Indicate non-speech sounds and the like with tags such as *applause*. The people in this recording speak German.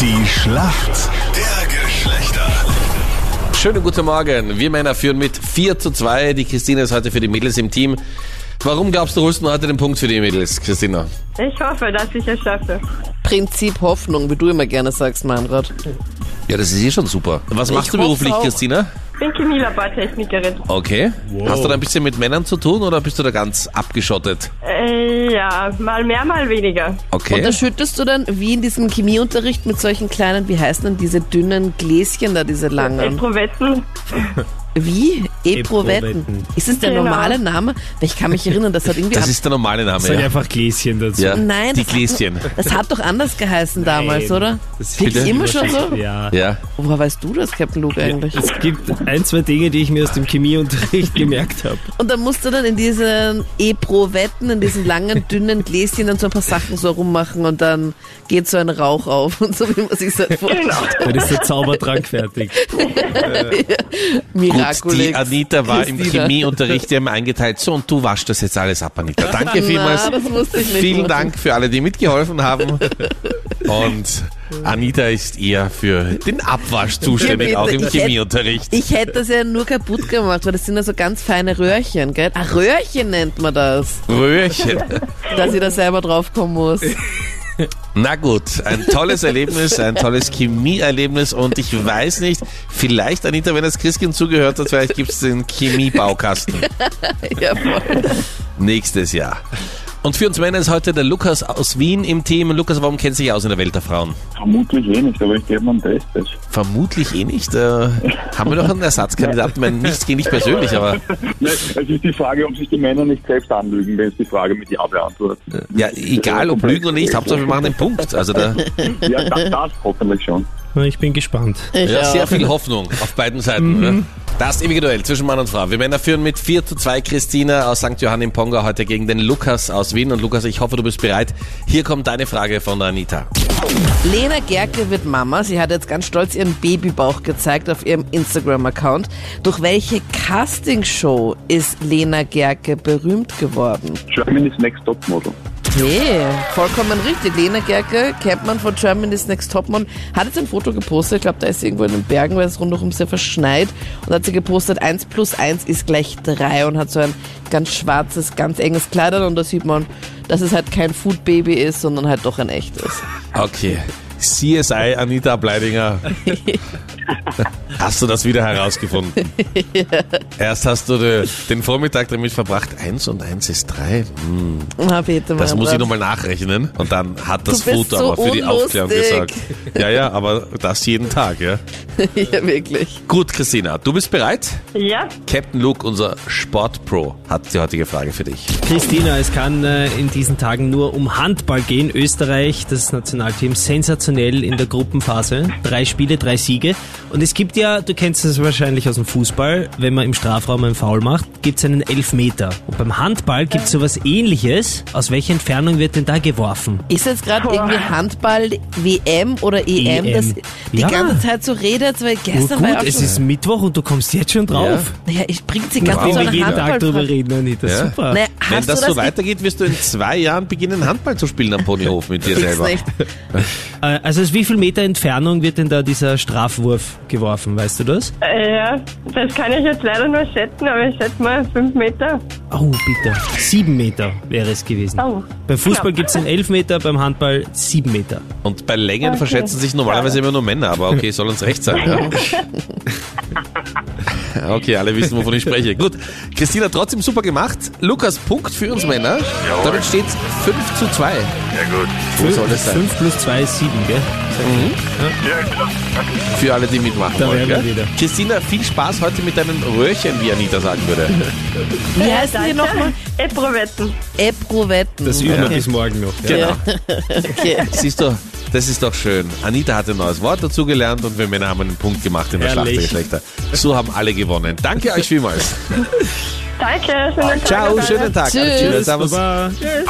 Die Schlacht der Geschlechter. Schönen guten Morgen. Wir Männer führen mit 4 zu 2. Die Christina ist heute für die Mädels im Team. Warum glaubst du, holst du heute den Punkt für die Mädels, Christina? Ich hoffe, dass ich es schaffe. Prinzip Hoffnung, wie du immer gerne sagst, Meinrad. Ja, das ist eh schon super. Was machst du hoffe beruflich, auch. Christina? Ich bin Chemielabortechnikerin. Okay. Hast du da ein bisschen mit Männern zu tun oder bist du da ganz abgeschottet? Äh, ja, mal mehr, mal weniger. Und Okay. da schüttest du dann, wie in diesem Chemieunterricht, mit solchen kleinen, wie heißen denn diese dünnen Gläschen da, diese langen? Eprovetten. *laughs* Wie? Eprovetten. Eprovetten. Ist das der Genau. normale Name? Ich kann mich erinnern, das hat irgendwie... Das ist der normale Name, Sag ja. einfach Gläschen dazu. ja. Nein, die das Gläschen. Hat, das hat doch anders geheißen damals, Nein, oder? das ist immer schon so? Ja. Ja. Woher weißt du das, Captain Luke, eigentlich? Es gibt ein, zwei Dinge, die ich mir aus dem Chemieunterricht *laughs* gemerkt habe. Und dann musst du dann in diesen Eprovetten, in diesen langen, dünnen Gläschen dann so ein paar Sachen so rummachen und dann geht so ein Rauch auf und *laughs* so, wie man sich das halt vorstellt. Genau. Dann ist der Zaubertrank fertig. *laughs* Gut, die. Anita war im. Chemieunterricht, die haben eingeteilt, so und du waschst das jetzt alles ab, Anita. Danke *laughs* vielmals. Na, das wusste ich nicht. Vielen Martin. Dank für alle, die mitgeholfen haben. Und Anita ist eher für den Abwasch zuständig, auch im ich hätte- Chemieunterricht. Ich hätte das ja nur kaputt gemacht, weil das sind ja so ganz feine Röhrchen, gell? Ah, Röhrchen nennt man das, Röhrchen. dass ich da selber draufkommen muss. Na gut, ein tolles Erlebnis, ein tolles Chemieerlebnis und ich weiß nicht, vielleicht, Anita, wenn das Christkind zugehört hat, vielleicht gibt es den Chemiebaukasten *laughs* Ja, voll. nächstes Jahr. Und für uns Männer ist heute der Lukas aus Wien im Team. Lukas, warum kennst du dich aus in der Welt der Frauen? Vermutlich eh nicht, aber ich gebe mir einen Test. Das. Vermutlich eh nicht. Äh, haben wir noch einen Ersatzkandidaten? Ich meine, nichts gegen dich persönlich, aber *laughs* Nein, es ist die Frage, ob sich die Männer nicht selbst anlügen, wenn es die Frage mit Ja beantwortet. ja, egal ob Lügen oder nicht, Hauptsache wir machen den Punkt. Also da, *laughs* Ja, das, das hoffentlich schon. Ich bin gespannt. Ich ja, auch. sehr viel Hoffnung auf beiden Seiten. Ne? Das ewige Duell zwischen Mann und Frau. Wir Männer führen mit 4 zu 2 Christina aus St. Johann im Ponga heute gegen den Lukas aus Wien. Und Lukas, ich hoffe, du bist bereit. Hier kommt deine Frage von Anita. Lena Gerke wird Mama. Sie hat jetzt ganz stolz ihren Babybauch gezeigt auf ihrem Instagram-Account. Durch welche Castingshow ist Lena Gerke berühmt geworden? Germany's Next Top Model. Nee, vollkommen richtig. Lena Gerke, kennt man von Germany's Next Topmodel, hat jetzt ein Foto gepostet. Ich glaube, da ist sie irgendwo in den Bergen, weil es rundherum sehr verschneit. Und hat sie gepostet, 1 plus 1 ist gleich 3 und hat so ein ganz schwarzes, ganz enges Kleid an. Und da sieht man, dass es halt kein Food Baby ist, sondern halt doch ein echtes. Okay. CSI Anita Bleidinger. *laughs* *laughs* Hast du das wieder herausgefunden? *laughs* Erst hast du de- den Vormittag damit verbracht, 1 und 1 ist 3. Hm, Na, bitte, das muss ich Brav. nochmal nachrechnen. Und dann hat das Foto so aber für die Aufklärung gesorgt. Ja, ja, aber das jeden Tag, ja. *laughs* ja, wirklich. Gut, Christina, du bist bereit? Ja, Captain Luke, unser Sportpro, hat die heutige Frage für dich. Christina, es kann äh, in diesen Tagen nur um Handball gehen. Österreich, das Nationalteam, sensationell in der Gruppenphase. Drei Spiele, drei Siege. Und es gibt ja, du kennst das wahrscheinlich aus dem Fußball, wenn man im Strafraum einen Foul macht, gibt es einen Elfmeter. Und beim Handball gibt es sowas ähnliches. Aus welcher Entfernung wird denn da geworfen? Ist jetzt gerade irgendwie Handball WM oder EM, EM. das die Ja. ganze Zeit so redet, weil Gut, gestern war ja es ist Mittwoch und du kommst jetzt schon drauf. Naja, ich bringt sie ganz Nachdem so wir eine jeden Tag drüber reden, Anita. Ja. Super. Naja, Wenn das du so das weitergeht, wirst du in zwei Jahren beginnen, Handball zu spielen am Ponyhof mit dir selber. nicht. Äh, Also aus wie viel Meter Entfernung wird denn da dieser Strafwurf geworfen, weißt du das? äh, ja, das kann ich jetzt leider nur schätzen, aber ich schätze mal 5 Meter. Oh, bitte. Sieben Meter wäre es gewesen. Oh, Beim Fußball gibt es einen Elfmeter, beim Handball sieben Meter. Und bei Längen Okay. verschätzen sich normalerweise immer nur Männer, aber okay, soll uns recht sein. Ja? *laughs* Okay, alle wissen, wovon ich spreche. Gut, Christina, trotzdem super gemacht. Lukas, Punkt für uns Männer. Damit steht 5 zu 2. Ja gut. Wo soll es sein? Fünf plus zwei ist sieben, gell? Ja, klar. Für alle, die mitmachen Da wollen. wir wieder. Christina, viel Spaß heute mit deinen Röhrchen, wie Anita sagen würde. *laughs* Wie heißen die nochmal? Eprovetten. Eprovetten. Das üben wir bis morgen noch. Ja. Genau. *laughs* Okay. Siehst du, das ist doch schön. Anita hat ein neues Wort dazugelernt und wir Männer haben einen Punkt gemacht in der Schlacht der Herrlich. Geschlechter. So haben alle gewonnen. Danke euch vielmals. Danke, schönen Tag. Ciao, schönen Tag. Alles Tschüss. Baba. Tschüss.